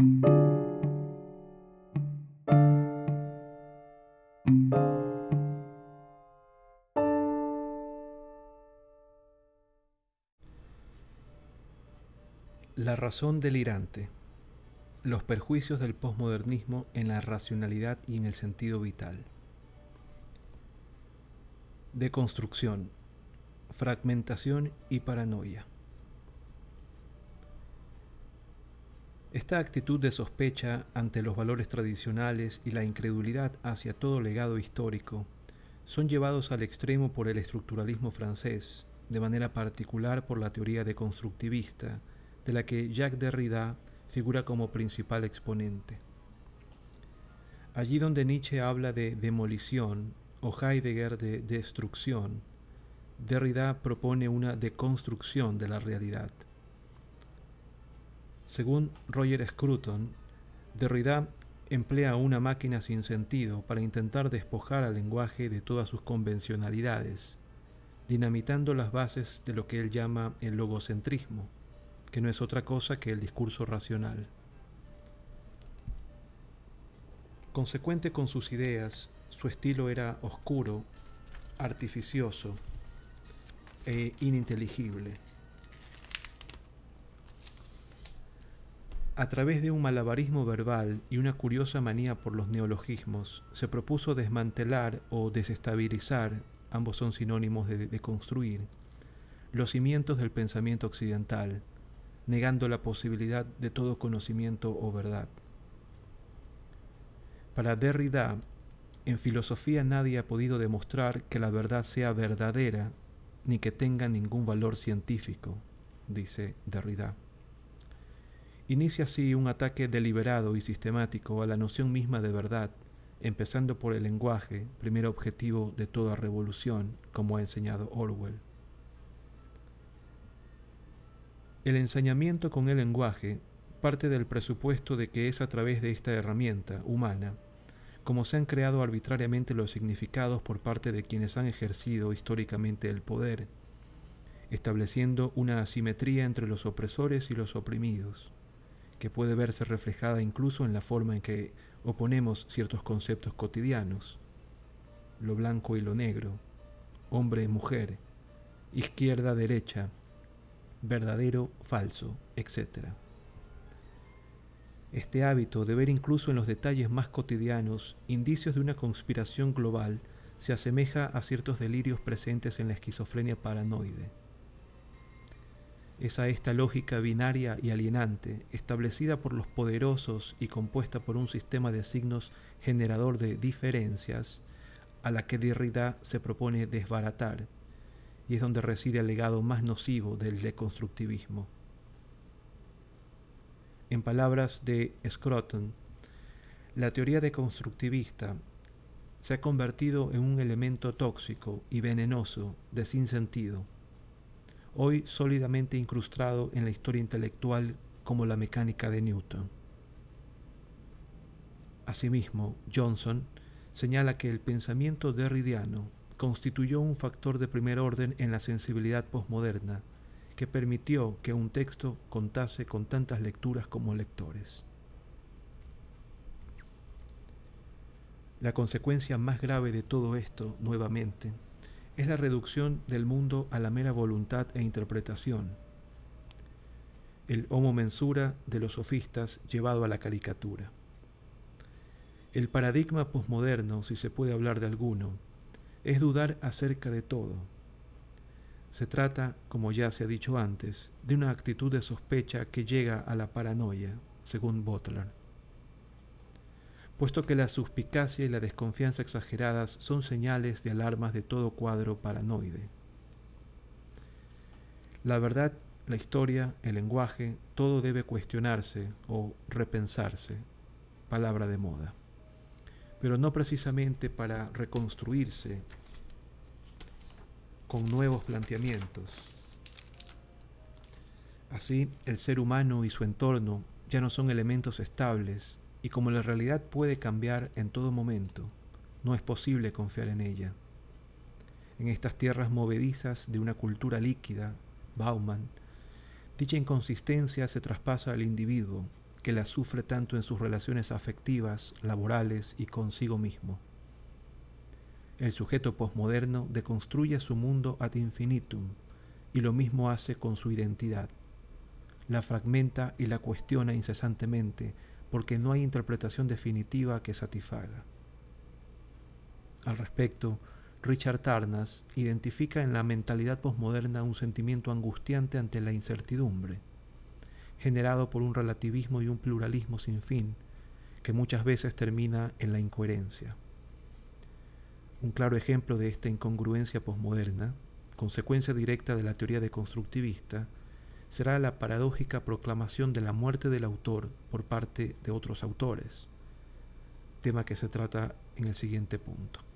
La razón delirante. Los perjuicios del posmodernismo en la racionalidad y en el sentido vital. Deconstrucción, fragmentación y paranoia. Esta actitud de sospecha ante los valores tradicionales y la incredulidad hacia todo legado histórico son llevados al extremo por el estructuralismo francés, de manera particular por la teoría deconstructivista, de la que Jacques Derrida figura como principal exponente. Allí donde Nietzsche habla de demolición o Heidegger de destrucción, Derrida propone una deconstrucción de la realidad. Según Roger Scruton, Derrida emplea una máquina sin sentido para intentar despojar al lenguaje de todas sus convencionalidades, dinamitando las bases de lo que él llama el logocentrismo que no es otra cosa que el discurso racional. Consecuente con sus ideas, su estilo era oscuro, artificioso e ininteligible. A través de un malabarismo verbal y una curiosa manía por los neologismos, se propuso desmantelar o desestabilizar, ambos son sinónimos de, de construir, los cimientos del pensamiento occidental, negando la posibilidad de todo conocimiento o verdad. Para Derrida, en filosofía nadie ha podido demostrar que la verdad sea verdadera ni que tenga ningún valor científico, dice Derrida. Inicia así un ataque deliberado y sistemático a la noción misma de verdad, empezando por el lenguaje, primer objetivo de toda revolución, como ha enseñado Orwell. El ensañamiento con el lenguaje parte del presupuesto de que es a través de esta herramienta humana como se han creado arbitrariamente los significados por parte de quienes han ejercido históricamente el poder, estableciendo una asimetría entre los opresores y los oprimidos, que puede verse reflejada incluso en la forma en que oponemos ciertos conceptos cotidianos, lo blanco y lo negro, hombre y mujer, izquierda-derecha, verdadero, falso, etc. Este hábito de ver incluso en los detalles más cotidianos indicios de una conspiración global se asemeja a ciertos delirios presentes en la esquizofrenia paranoide. Es a esta lógica binaria y alienante, establecida por los poderosos y compuesta por un sistema de signos generador de diferencias, a la que Derrida se propone desbaratar y es donde reside el legado más nocivo del deconstructivismo. En palabras de Scruton, la teoría deconstructivista se ha convertido en un elemento tóxico y venenoso de sinsentido, hoy sólidamente incrustado en la historia intelectual como la mecánica de Newton. Asimismo, Johnson señala que el pensamiento derridiano constituyó un factor de primer orden en la sensibilidad posmoderna que permitió que un texto contase con tantas lecturas como lectores. La consecuencia más grave de todo esto, nuevamente, es la reducción del mundo a la mera voluntad e interpretación, el homo mensura de los sofistas llevado a la caricatura. El paradigma posmoderno, si se puede hablar de alguno, es dudar acerca de todo. Se trata, como ya se ha dicho antes, de una actitud de sospecha que llega a la paranoia, según Butler. Puesto que la suspicacia y la desconfianza exageradas son señales de alarmas de todo cuadro paranoide. La verdad, la historia, el lenguaje, todo debe cuestionarse o repensarse, palabra de moda pero no precisamente para reconstruirse con nuevos planteamientos. Así, el ser humano y su entorno ya no son elementos estables y como la realidad puede cambiar en todo momento, no es posible confiar en ella. En estas tierras movedizas de una cultura líquida, Bauman, dicha inconsistencia se traspasa al individuo que la sufre tanto en sus relaciones afectivas, laborales y consigo mismo. El sujeto posmoderno deconstruye su mundo ad infinitum y lo mismo hace con su identidad. La fragmenta y la cuestiona incesantemente porque no hay interpretación definitiva que satisfaga. Al respecto, Richard Tarnas identifica en la mentalidad posmoderna un sentimiento angustiante ante la incertidumbre, generado por un relativismo y un pluralismo sin fin, que muchas veces termina en la incoherencia. Un claro ejemplo de esta incongruencia posmoderna, consecuencia directa de la teoría deconstructivista, será la paradójica proclamación de la muerte del autor por parte de otros autores, tema que se trata en el siguiente punto.